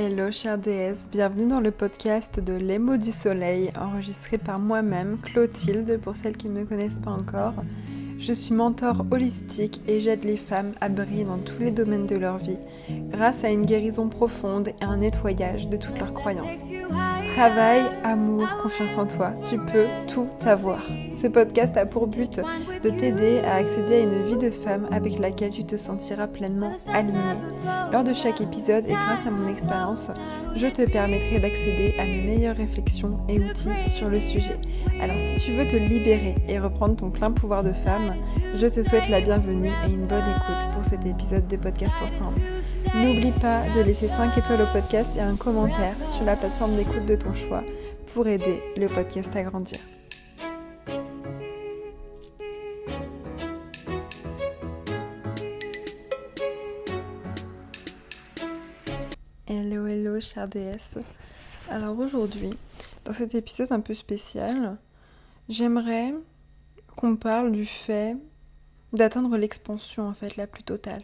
Hello chère déesse, bienvenue dans le podcast de Les mots du soleil, enregistré par moi-même, Clotilde, pour celles qui ne me connaissent pas encore. Je suis mentor holistique et j'aide les femmes à briller dans tous les domaines de leur vie, grâce à une guérison profonde et un nettoyage de toutes leurs croyances. Travail, amour, confiance en toi, tu peux tout avoir. Ce podcast a pour but de t'aider à accéder à une vie de femme avec laquelle tu te sentiras pleinement alignée. Lors de chaque épisode et grâce à mon expérience, je te permettrai d'accéder à mes meilleures réflexions et outils sur le sujet. Alors si tu veux te libérer et reprendre ton plein pouvoir de femme, je te souhaite la bienvenue et une bonne écoute pour cet épisode de podcast ensemble. N'oublie pas de laisser 5 étoiles au podcast et un commentaire sur la plateforme d'écoute de ton choix pour aider le podcast à grandir. Chère déesse. Alors aujourd'hui, dans cet épisode un peu spécial, j'aimerais qu'on parle du fait d'atteindre l'expansion en fait la plus totale.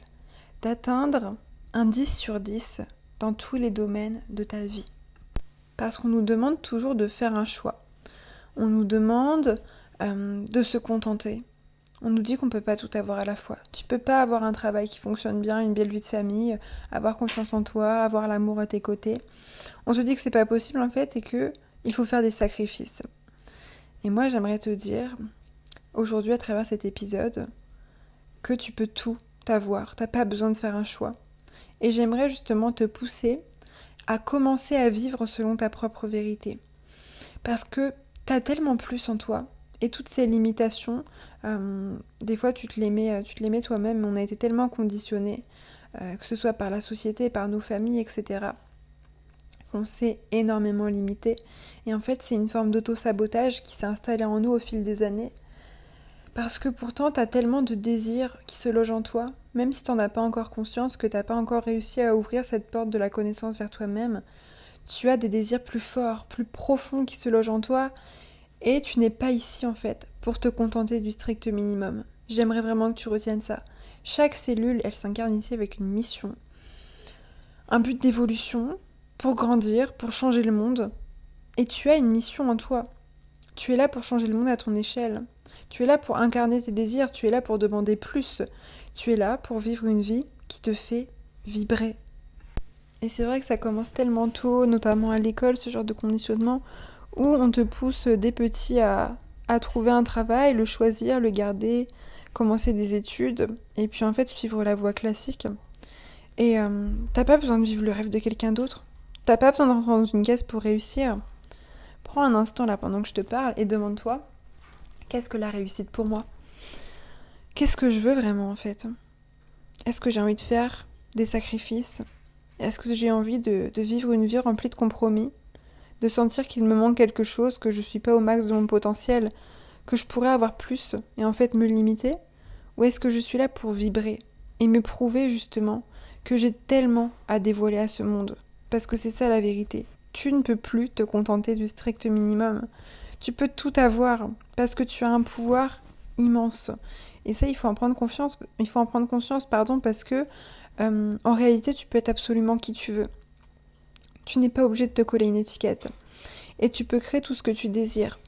D'atteindre un 10 sur 10 dans tous les domaines de ta vie. Parce qu'on nous demande toujours de faire un choix. On nous demande euh, de se contenter. On nous dit qu'on peut pas tout avoir à la fois. Tu peux pas avoir un travail qui fonctionne bien, une belle vie de famille, avoir confiance en toi, avoir l'amour à tes côtés. On te dit que c'est pas possible en fait et que il faut faire des sacrifices. Et moi j'aimerais te dire aujourd'hui à travers cet épisode que tu peux tout avoir, t'as pas besoin de faire un choix. Et j'aimerais justement te pousser à commencer à vivre selon ta propre vérité. Parce que t'as tellement plus en toi et toutes ces limitations, euh, des fois tu te les mets, tu te toi-même, on a été tellement conditionnés, euh, que ce soit par la société, par nos familles, etc. On s'est énormément limité. Et en fait, c'est une forme d'auto-sabotage qui s'est installée en nous au fil des années. Parce que pourtant, tu as tellement de désirs qui se logent en toi, même si t'en as pas encore conscience, que t'as pas encore réussi à ouvrir cette porte de la connaissance vers toi-même, tu as des désirs plus forts, plus profonds qui se logent en toi, et tu n'es pas ici en fait pour te contenter du strict minimum. J'aimerais vraiment que tu retiennes ça. Chaque cellule, elle s'incarne ici avec une mission, un but d'évolution, pour grandir, pour changer le monde, et tu as une mission en toi. Tu es là pour changer le monde à ton échelle. Tu es là pour incarner tes désirs, tu es là pour demander plus. Tu es là pour vivre une vie qui te fait vibrer. Et c'est vrai que ça commence tellement tôt, notamment à l'école, ce genre de conditionnement, où on te pousse des petits à, à trouver un travail, le choisir, le garder, commencer des études, et puis en fait suivre la voie classique. Et euh, t'as pas besoin de vivre le rêve de quelqu'un d'autre. T'as pas besoin de rentrer dans une caisse pour réussir. Prends un instant là pendant que je te parle et demande-toi qu'est-ce que la réussite pour moi? Qu'est-ce que je veux vraiment en fait? Est-ce que j'ai envie de faire des sacrifices? Est-ce que j'ai envie de, vivre une vie remplie de compromis? De sentir qu'il me manque quelque chose, que je suis pas au max de mon potentiel, que je pourrais avoir plus et en fait me limiter? Ou est-ce que je suis là pour vibrer et me prouver justement que j'ai tellement à dévoiler à ce monde? Parce que c'est ça la vérité. Tu ne peux plus te contenter du strict minimum. Tu peux tout avoir parce que tu as un pouvoir immense. Et ça, il faut en prendre. Il faut en prendre conscience, pardon, parce que euh, en réalité, tu peux être absolument qui tu veux. Tu n'es pas obligé de te coller une étiquette. Et tu peux créer tout ce que tu désires.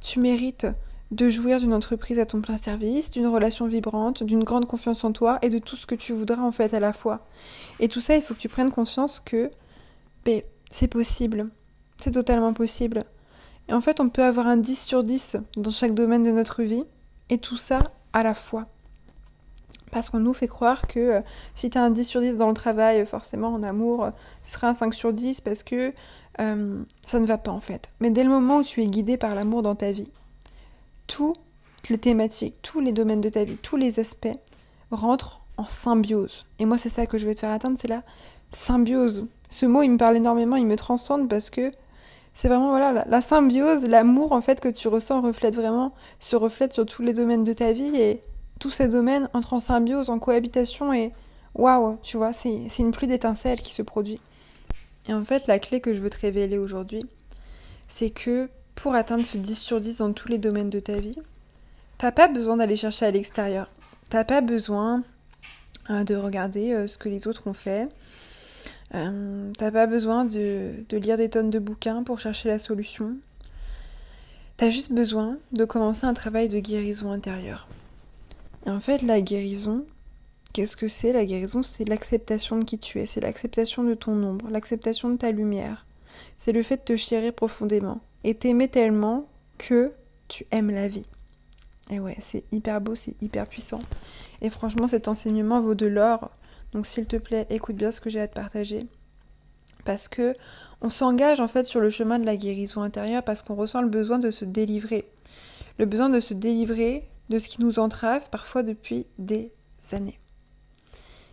Tu mérites de jouir d'une entreprise à ton plein service, d'une relation vibrante, d'une grande confiance en toi et de tout ce que tu voudras en fait à la fois. Et tout ça, il faut que tu prennes conscience que ben, c'est possible. C'est totalement possible. Et en fait, on peut avoir un 10 sur 10 dans chaque domaine de notre vie, et tout ça à la fois. Parce qu'on nous fait croire que euh, si tu as un 10 sur 10 dans le travail, forcément en amour, ce sera un 5 sur 10 parce que euh, ça ne va pas en fait. Mais dès le moment où tu es guidé par l'amour dans ta vie, toutes les thématiques, tous les domaines de ta vie, tous les aspects rentrent en symbiose. Et moi, c'est ça que je vais te faire atteindre, c'est la symbiose. Ce mot, il me parle énormément, il me transcende parce que c'est vraiment voilà la, symbiose, l'amour en fait que tu ressens reflète vraiment, se reflète sur tous les domaines de ta vie et tous ces domaines entrent en symbiose, en cohabitation et waouh, tu vois, c'est une pluie d'étincelles qui se produit. Et en fait, la clé que je veux te révéler aujourd'hui, c'est que pour atteindre ce 10 sur 10 dans tous les domaines de ta vie, t'as pas besoin d'aller chercher à l'extérieur. T'as pas besoin euh, de regarder euh, ce que les autres ont fait, Euh, t'as pas besoin de, de, lire des tonnes de bouquins pour chercher la solution. T'as juste besoin de commencer un travail de guérison intérieure. En fait, la guérison, qu'est-ce que c'est? La guérison, c'est l'acceptation de qui tu es, c'est l'acceptation de ton ombre, l'acceptation de ta lumière. C'est le fait de te chérir profondément et t'aimer tellement que tu aimes la vie. Et ouais, c'est hyper beau, c'est hyper puissant. Et franchement, cet enseignement vaut de l'or. Donc s'il te plaît, écoute bien ce que j'ai à te partager. Parce que on s'engage en fait sur le chemin de la guérison intérieure parce qu'on ressent le besoin de se délivrer. Le besoin de se délivrer de ce qui nous entrave parfois depuis des années.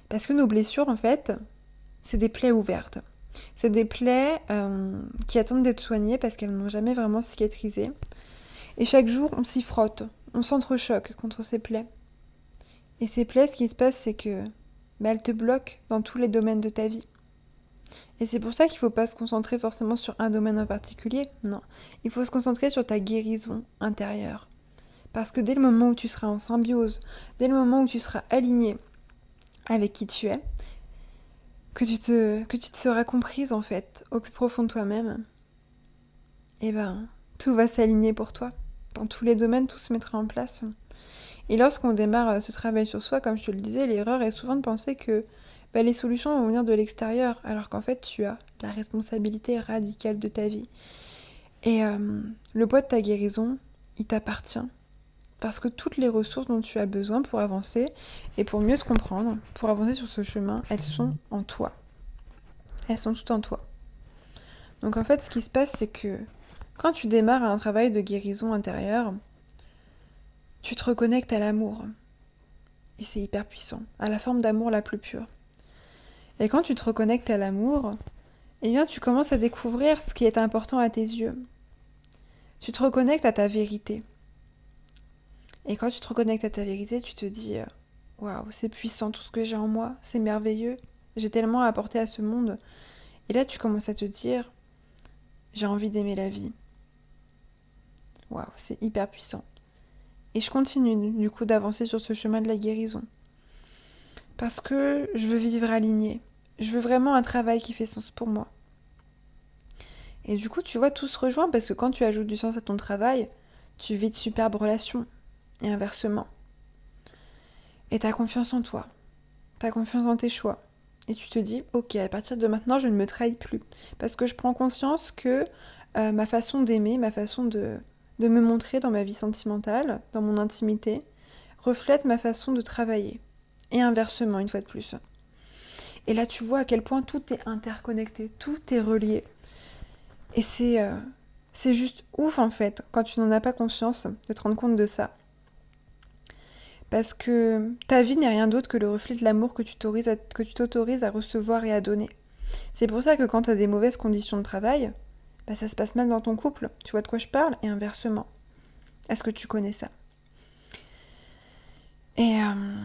Parce que nos blessures, en fait, c'est des plaies ouvertes. C'est des plaies euh, qui attendent d'être soignées parce qu'elles n'ont jamais vraiment cicatrisé. Et chaque jour, on s'y frotte, on s'entrechoque contre ces plaies. Et ces plaies, ce qui se passe, c'est que bah, elles te bloquent dans tous les domaines de ta vie. Et c'est pour ça qu'il ne faut pas se concentrer forcément sur un domaine en particulier. Non, il faut se concentrer sur ta guérison intérieure. Parce que dès le moment où tu seras en symbiose, dès le moment où tu seras aligné avec qui tu es, que tu te, seras comprise en fait au plus profond de toi-même, eh ben tout va s'aligner pour toi. Dans tous les domaines, tout se mettra en place. Et lorsqu'on démarre euh, ce travail sur soi, comme je te le disais, l'erreur est souvent de penser que bah, les solutions vont venir de l'extérieur, alors qu'en fait tu as la responsabilité radicale de ta vie. Et euh, le poids de ta guérison, il t'appartient. Parce que toutes les ressources dont tu as besoin pour avancer et pour mieux te comprendre, pour avancer sur ce chemin, elles sont en toi. Elles sont toutes en toi. Donc en fait, ce qui se passe, c'est que quand tu démarres un travail de guérison intérieure, tu te reconnectes à l'amour. Et c'est hyper puissant, à la forme d'amour la plus pure. Et quand tu te reconnectes à l'amour, eh bien tu commences à découvrir ce qui est important à tes yeux. Tu te reconnectes à ta vérité. Et quand tu te reconnectes à ta vérité, tu te dis euh, Waouh, c'est puissant tout ce que j'ai en moi, c'est merveilleux, j'ai tellement à apporter à ce monde. Et là, tu commences à te dire J'ai envie d'aimer la vie. Waouh, c'est hyper puissant. Et je continue du coup d'avancer sur ce chemin de la guérison. Parce que je veux vivre aligné. Je veux vraiment un travail qui fait sens pour moi. Et du coup, tu vois, tout se rejoint parce que quand tu ajoutes du sens à ton travail, tu vis de superbes relations et inversement. Et t'as confiance en toi, t'as confiance en tes choix. Et tu te dis, ok, à partir de maintenant, je ne me trahis plus. Parce que je prends conscience que euh, ma façon d'aimer, ma façon de, de me montrer dans ma vie sentimentale, dans mon intimité, reflète ma façon de travailler. Et inversement, une fois de plus. Et là, tu vois à quel point tout est interconnecté, tout est relié. Et c'est euh, c'est juste ouf en fait, quand tu n'en as pas conscience, de te rendre compte de ça. Parce que ta vie n'est rien d'autre que le reflet de l'amour que tu t'autorises à, recevoir et à donner. C'est pour ça que quand tu as des mauvaises conditions de travail, bah ça se passe mal dans ton couple. Tu vois de quoi je parle Et inversement. Est-ce que tu connais ça? Et euh,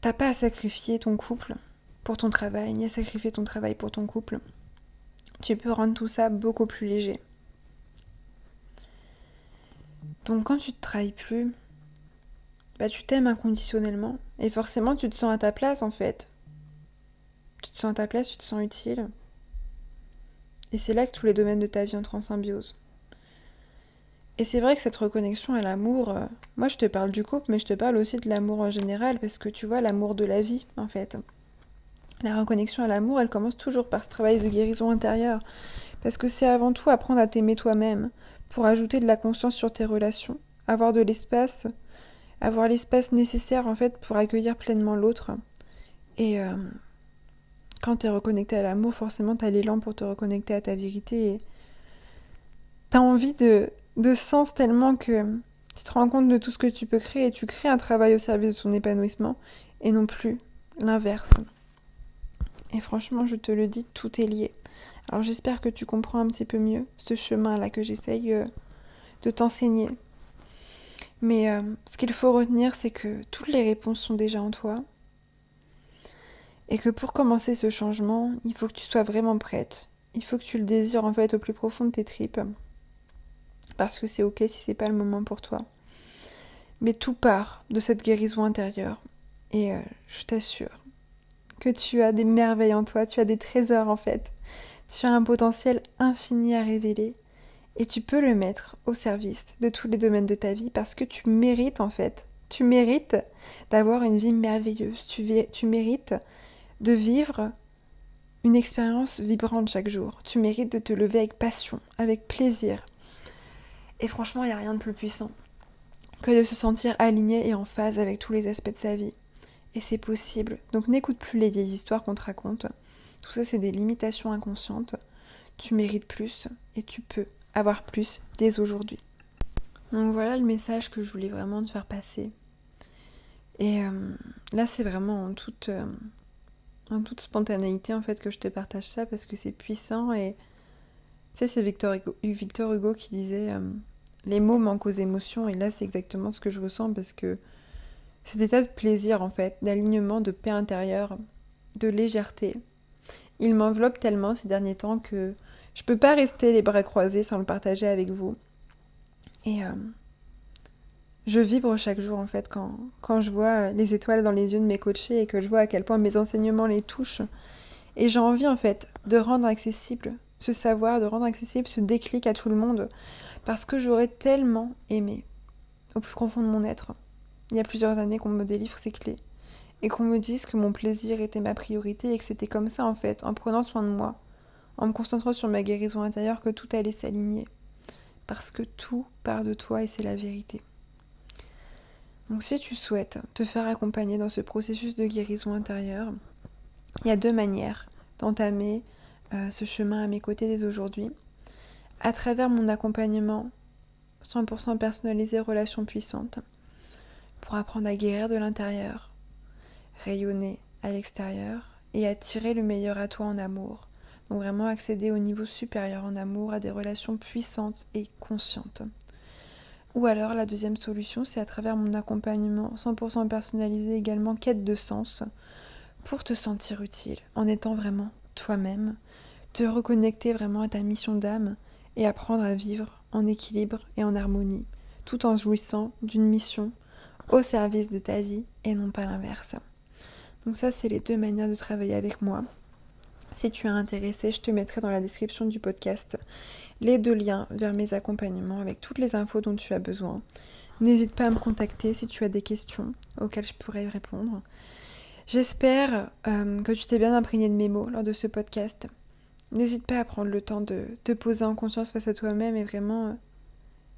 t'as pas à sacrifier ton couple pour ton travail, ni à sacrifier ton travail pour ton couple. Tu peux rendre tout ça beaucoup plus léger. Donc quand tu te trahis plus, bah, tu t'aimes inconditionnellement. Et forcément, tu te sens à ta place en fait. Tu te sens à ta place, tu te sens utile. Et c'est là que tous les domaines de ta vie entrent en symbiose. Et c'est vrai que cette reconnexion à l'amour, euh, moi je te parle du couple, mais je te parle aussi de l'amour en général, parce que tu vois, l'amour de la vie, en fait. La reconnexion à l'amour, elle commence toujours par ce travail de guérison intérieure. Parce que c'est avant tout apprendre à t'aimer toi-même, pour ajouter de la conscience sur tes relations, avoir de l'espace avoir l'espace nécessaire en fait pour accueillir pleinement l'autre. Et euh, quand tu es reconnecté à l'amour, forcément tu as l'élan pour te reconnecter à ta vérité et tu as envie de, de sens tellement que tu te rends compte de tout ce que tu peux créer et tu crées un travail au service de ton épanouissement et non plus l'inverse. Et franchement, je te le dis, tout est lié. Alors j'espère que tu comprends un petit peu mieux ce chemin-là que j'essaye euh, de t'enseigner. Mais euh, ce qu'il faut retenir, c'est que toutes les réponses sont déjà en toi. Et que pour commencer ce changement, il faut que tu sois vraiment prête. Il faut que tu le désires en fait au plus profond de tes tripes. Parce que c'est ok si c'est pas le moment pour toi. Mais tout part de cette guérison intérieure. Et euh, je t'assure que tu as des merveilles en toi, tu as des trésors en fait. Tu as un potentiel infini à révéler et tu peux le mettre au service de tous les domaines de ta vie parce que tu mérites en fait. Tu mérites d'avoir une vie merveilleuse. Tu, mérites de vivre une expérience vibrante chaque jour. Tu mérites de te lever avec passion, avec plaisir. Et franchement, il n'y a rien de plus puissant que de se sentir aligné et en phase avec tous les aspects de sa vie. Et c'est possible. Donc n'écoute plus les vieilles histoires qu'on te raconte. Tout ça, c'est des limitations inconscientes. Tu mérites plus et tu peux avoir plus dès aujourd'hui. Donc voilà le message que je voulais vraiment te faire passer. Et euh, là, c'est vraiment en toute, euh, en toute spontanéité en fait que je te partage ça parce que c'est puissant et tu sais c'est Victor Hugo, Victor Hugo qui disait euh, les mots manquent aux émotions et là c'est exactement ce que je ressens parce que cet état de plaisir en fait, d'alignement, de paix intérieure, de légèreté, il m'enveloppe tellement ces derniers temps que je peux pas rester les bras croisés sans le partager avec vous. Et euh, je vibre chaque jour en fait quand, quand je vois les étoiles dans les yeux de mes coachés et que je vois à quel point mes enseignements les touchent. Et j'ai envie en fait de rendre accessible ce savoir, de rendre accessible ce déclic à tout le monde parce que j'aurais tellement aimé au plus profond de mon être. Il y a plusieurs années qu'on me délivre ces clés et qu'on me dise que mon plaisir était ma priorité et que c'était comme ça en fait, en prenant soin de moi, en me concentrant sur ma guérison intérieure, que tout allait s'aligner. Parce que tout part de toi et c'est la vérité. Donc si tu souhaites te faire accompagner dans ce processus de guérison intérieure, il y a deux manières d'entamer euh, ce chemin à mes côtés dès aujourd'hui. À travers mon accompagnement 100% personnalisé Relations puissantes, pour apprendre à guérir de l'intérieur, rayonner à l'extérieur et attirer le meilleur à toi en amour. Donc vraiment accéder au niveau supérieur en amour, à des relations puissantes et conscientes. Ou alors la deuxième solution, c'est à travers mon accompagnement 100% personnalisé également quête de sens pour te sentir utile en étant vraiment toi-même, te reconnecter vraiment à ta mission d'âme et apprendre à vivre en équilibre et en harmonie, tout en jouissant d'une mission au service de ta vie et non pas l'inverse. Donc ça, c'est les deux manières de travailler avec moi. Si tu es intéressé, je te mettrai dans la description du podcast les deux liens vers mes accompagnements avec toutes les infos dont tu as besoin. N'hésite pas à me contacter si tu as des questions auxquelles je pourrais répondre. J'espère euh, que tu t'es bien imprégné de mes mots lors de ce podcast. N'hésite pas à prendre le temps de te poser en conscience face à toi-même et vraiment euh,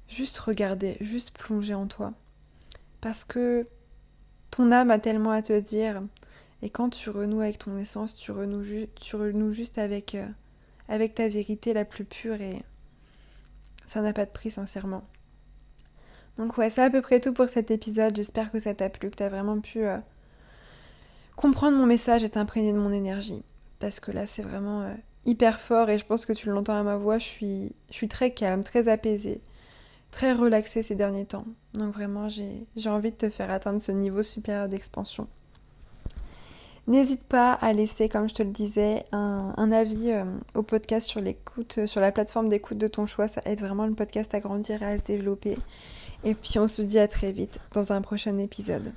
juste regarder, juste plonger en toi. Parce que ton âme a tellement à te dire et quand tu renoues avec ton essence, tu renoues, juste avec, euh, avec ta vérité la plus pure et ça n'a pas de prix, sincèrement. Donc ouais, c'est à peu près tout pour cet épisode. J'espère que ça t'a plu, que tu as vraiment pu euh, comprendre mon message et t'imprégner de mon énergie. Parce que là, c'est vraiment euh, hyper fort et je pense que tu l'entends à ma voix, je suis, je suis très calme, très apaisée, très relaxée ces derniers temps. Donc vraiment, j'ai envie de te faire atteindre ce niveau supérieur d'expansion. N'hésite pas à laisser, comme je te le disais, un, avis euh, au podcast sur l'écoute, sur la plateforme d'écoute de ton choix. Ça aide vraiment le podcast à grandir et à se développer. Et puis on se dit à très vite dans un prochain épisode.